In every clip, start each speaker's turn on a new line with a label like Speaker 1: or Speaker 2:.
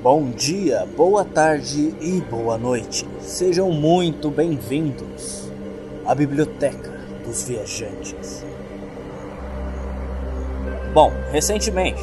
Speaker 1: Bom dia, boa tarde e boa noite. Sejam muito bem-vindos à Biblioteca dos Viajantes. Bom, recentemente,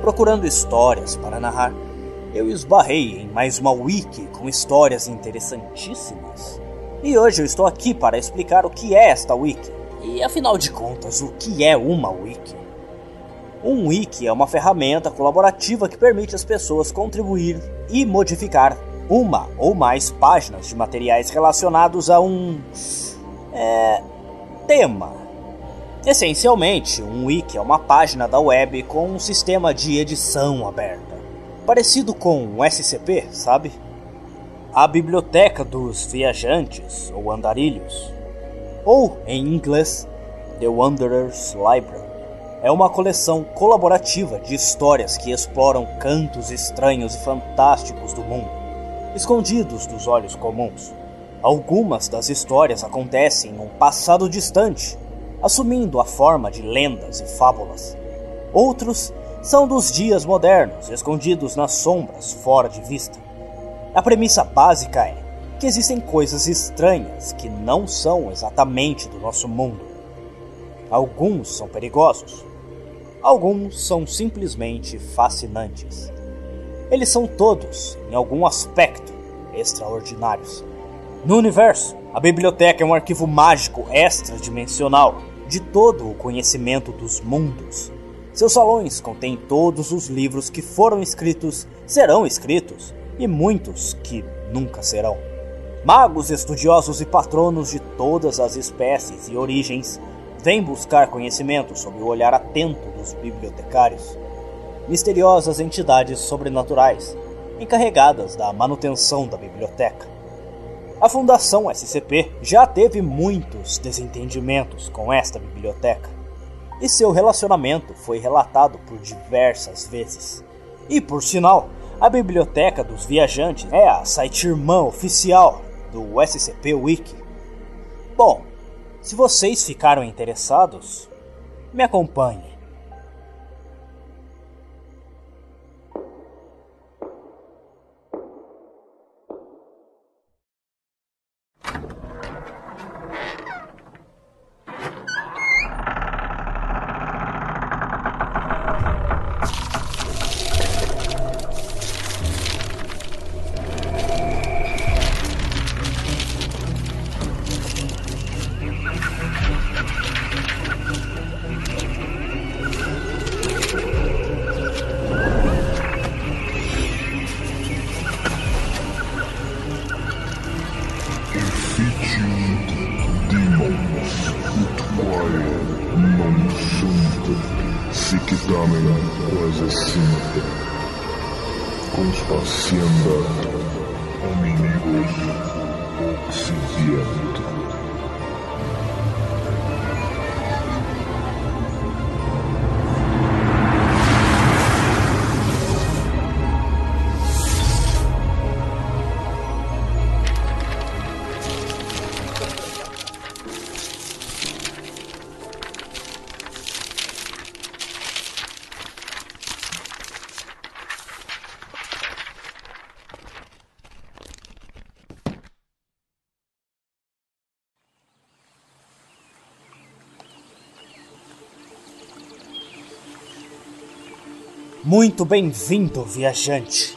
Speaker 1: procurando histórias para narrar, eu esbarrei em mais uma wiki com histórias interessantíssimas. E hoje eu estou aqui para explicar o que é esta wiki. E afinal de contas, o que é uma wiki? Um wiki é uma ferramenta colaborativa que permite às pessoas contribuir e modificar uma ou mais páginas de materiais relacionados a um é, tema. Essencialmente, um wiki é uma página da web com um sistema de edição aberta, parecido com um SCP, sabe? A biblioteca dos viajantes ou andarilhos, ou em inglês, The Wanderer's Library é uma coleção colaborativa de histórias que exploram cantos estranhos e fantásticos do mundo, escondidos dos olhos comuns. Algumas das histórias acontecem em um passado distante, assumindo a forma de lendas e fábulas. Outros são dos dias modernos, escondidos nas sombras, fora de vista. A premissa básica é que existem coisas estranhas que não são exatamente do nosso mundo. Alguns são perigosos, Alguns são simplesmente fascinantes. Eles são todos, em algum aspecto, extraordinários. No universo, a biblioteca é um arquivo mágico extradimensional de todo o conhecimento dos mundos. Seus salões contêm todos os livros que foram escritos, serão escritos, e muitos que nunca serão. Magos, estudiosos e patronos de todas as espécies e origens vem buscar conhecimento sob o olhar atento dos bibliotecários. Misteriosas entidades sobrenaturais, encarregadas da manutenção da biblioteca. A Fundação SCP já teve muitos desentendimentos com esta biblioteca, e seu relacionamento foi relatado por diversas vezes. E por sinal, a Biblioteca dos Viajantes é a site irmã oficial do SCP Wiki. Bom, se vocês ficaram interessados, me acompanhe. Transpassando inimigos obsidianos. Muito bem-vindo, viajante!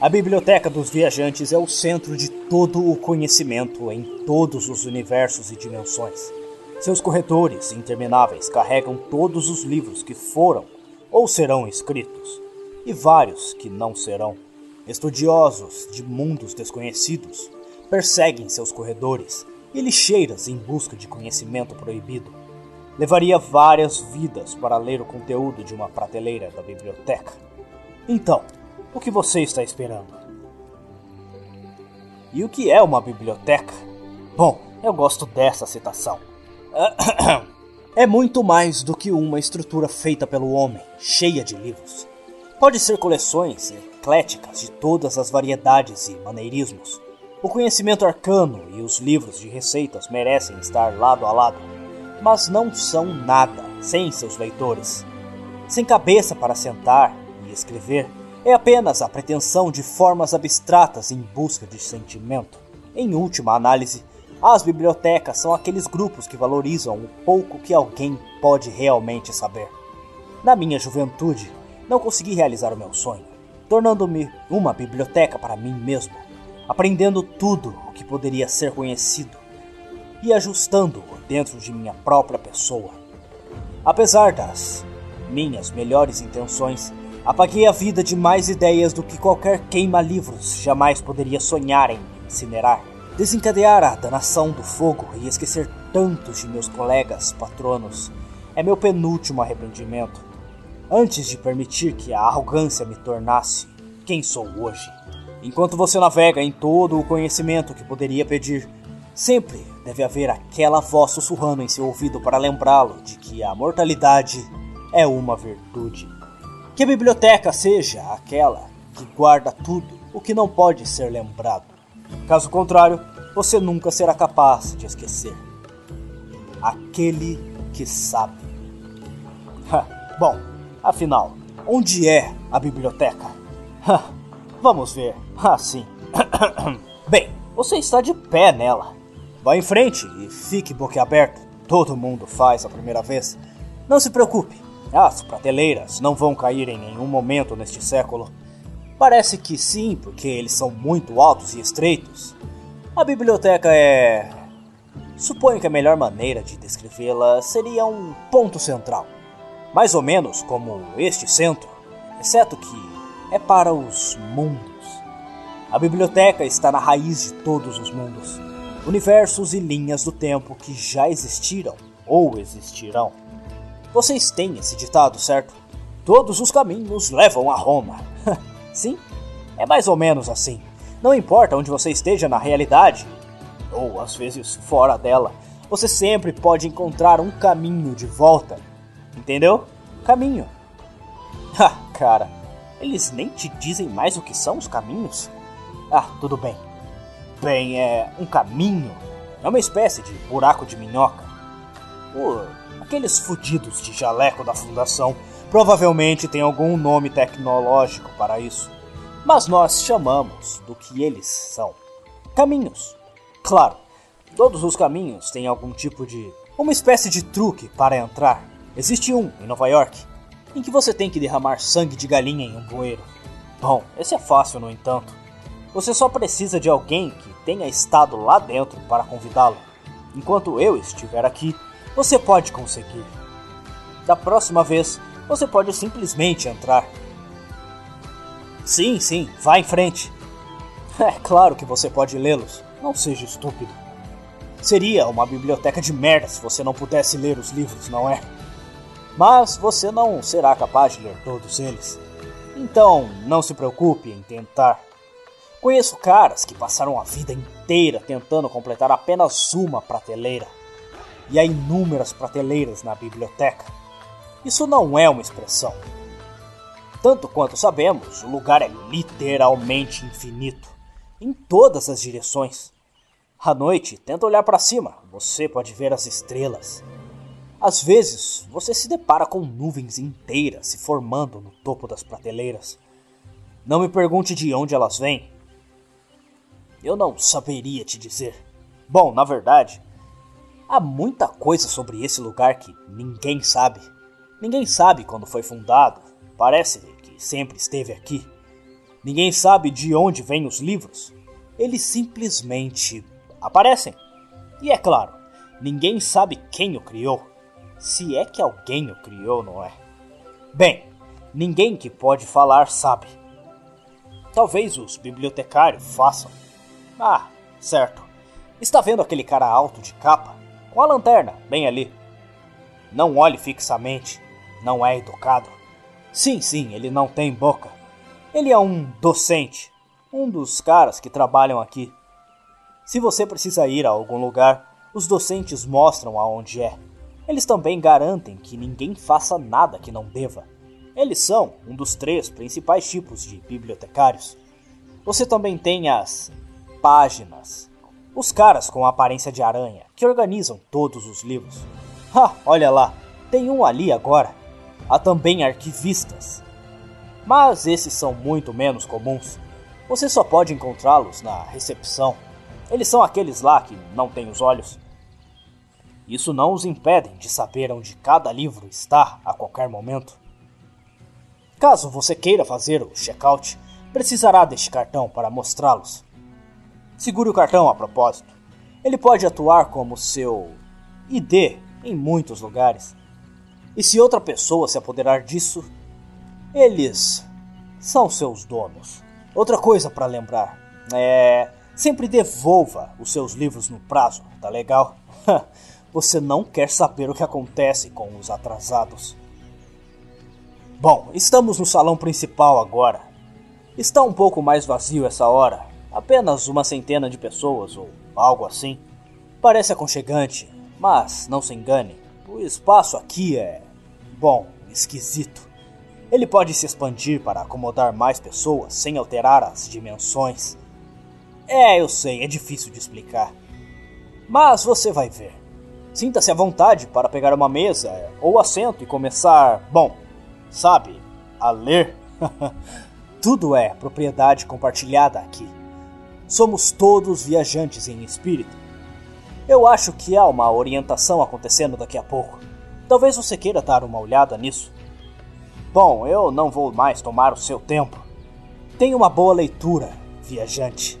Speaker 1: A Biblioteca dos Viajantes é o centro de todo o conhecimento em todos os universos e dimensões. Seus corredores intermináveis carregam todos os livros que foram ou serão escritos, e vários que não serão. Estudiosos de mundos desconhecidos perseguem seus corredores e lixeiras em busca de conhecimento proibido Levaria várias vidas para ler o conteúdo de uma prateleira da biblioteca. Então, o que você está esperando? E o que é uma biblioteca? Bom, eu gosto dessa citação. É muito mais do que uma estrutura feita pelo homem, cheia de livros. Pode ser coleções ecléticas de todas as variedades e maneirismos. O conhecimento arcano e os livros de receitas merecem estar lado a lado mas não são nada sem seus leitores. Sem cabeça para sentar e escrever, é apenas a pretensão de formas abstratas em busca de sentimento. Em última análise, as bibliotecas são aqueles grupos que valorizam o pouco que alguém pode realmente saber. Na minha juventude, não consegui realizar o meu sonho, tornando-me uma biblioteca para mim mesmo, aprendendo tudo o que poderia ser conhecido e ajustando-o dentro de minha própria pessoa. Apesar das minhas melhores intenções, apaguei a vida de mais ideias do que qualquer queima-livros jamais poderia sonhar em incinerar. Desencadear a danação do fogo e esquecer tantos de meus colegas patronos é meu penúltimo arrependimento, antes de permitir que a arrogância me tornasse quem sou hoje. Enquanto você navega em todo o conhecimento que poderia pedir, sempre deve haver aquela voz sussurrando em seu ouvido para lembrá-lo de que a mortalidade é uma virtude. Que a biblioteca seja aquela que guarda tudo o que não pode ser lembrado. Caso contrário, você nunca será capaz de esquecer. Aquele que sabe. Bom, afinal, onde é a biblioteca? Vamos ver. Ah, sim. Bem, você está de pé nela. Vá em frente e fique boquiaberto. Todo mundo faz a primeira vez. Não se preocupe, as prateleiras não vão cair em nenhum momento neste século. Parece que sim, porque eles são muito altos e estreitos. A biblioteca é. Suponho que a melhor maneira de descrevê-la seria um ponto central. Mais ou menos como este centro, exceto que é para os mundos. A biblioteca está na raiz de todos os mundos, universos e linhas do tempo que já existiram ou existirão. Vocês têm esse ditado, certo? Todos os caminhos levam a Roma. Sim, é mais ou menos assim. Não importa onde você esteja na realidade, ou às vezes fora dela, você sempre pode encontrar um caminho de volta. Entendeu? Caminho. Ha, cara, eles nem te dizem mais o que são os caminhos? Ah, tudo bem. Bem, é um caminho. É uma espécie de buraco de minhoca. Uh, aqueles fudidos de jaleco da fundação provavelmente têm algum nome tecnológico para isso mas nós chamamos do que eles são. Caminhos. Claro, todos os caminhos têm algum tipo de. uma espécie de truque para entrar. Existe um em Nova York, em que você tem que derramar sangue de galinha em um bueiro. Bom, esse é fácil, no entanto. Você só precisa de alguém que tenha estado lá dentro para convidá-lo. Enquanto eu estiver aqui, você pode conseguir. Da próxima vez, você pode simplesmente entrar Sim, sim, vá em frente. É claro que você pode lê-los, não seja estúpido. Seria uma biblioteca de merda se você não pudesse ler os livros, não é? Mas você não será capaz de ler todos eles. Então, não se preocupe em tentar. Conheço caras que passaram a vida inteira tentando completar apenas uma prateleira. E há inúmeras prateleiras na biblioteca. Isso não é uma expressão, tanto quanto sabemos, o lugar é literalmente infinito, em todas as direções. À noite, tenta olhar para cima, você pode ver as estrelas. Às vezes, você se depara com nuvens inteiras se formando no topo das prateleiras. Não me pergunte de onde elas vêm. Eu não saberia te dizer. Bom, na verdade, há muita coisa sobre esse lugar que ninguém sabe. Ninguém sabe quando foi fundado. Parece sempre esteve aqui. Ninguém sabe de onde vêm os livros. Eles simplesmente aparecem. E é claro, ninguém sabe quem o criou. Se é que alguém o criou, não é? Bem, ninguém que pode falar sabe. Talvez os bibliotecários façam. Ah, certo. Está vendo aquele cara alto de capa? Com a lanterna, bem ali. Não olhe fixamente. Não é educado. Sim, sim, ele não tem boca. Ele é um docente, um dos caras que trabalham aqui. Se você precisa ir a algum lugar, os docentes mostram aonde é. Eles também garantem que ninguém faça nada que não deva. Eles são um dos três principais tipos de bibliotecários. Você também tem as páginas, os caras com a aparência de aranha, que organizam todos os livros. Ah, olha lá, tem um ali agora. Há também arquivistas. Mas esses são muito menos comuns. Você só pode encontrá-los na recepção. Eles são aqueles lá que não têm os olhos. Isso não os impede de saber onde cada livro está a qualquer momento. Caso você queira fazer o checkout, precisará deste cartão para mostrá-los. Segure o cartão a propósito. Ele pode atuar como seu ID em muitos lugares. E se outra pessoa se apoderar disso, eles são seus donos. Outra coisa para lembrar é sempre devolva os seus livros no prazo, tá legal? Você não quer saber o que acontece com os atrasados. Bom, estamos no salão principal agora. Está um pouco mais vazio essa hora, apenas uma centena de pessoas ou algo assim. Parece aconchegante, mas não se engane, o espaço aqui é. bom, esquisito. Ele pode se expandir para acomodar mais pessoas sem alterar as dimensões. É, eu sei, é difícil de explicar. Mas você vai ver. Sinta-se à vontade para pegar uma mesa ou assento e começar, bom, sabe, a ler. Tudo é propriedade compartilhada aqui. Somos todos viajantes em espírito. Eu acho que há uma orientação acontecendo daqui a pouco. Talvez você queira dar uma olhada nisso. Bom, eu não vou mais tomar o seu tempo. Tenha uma boa leitura, viajante.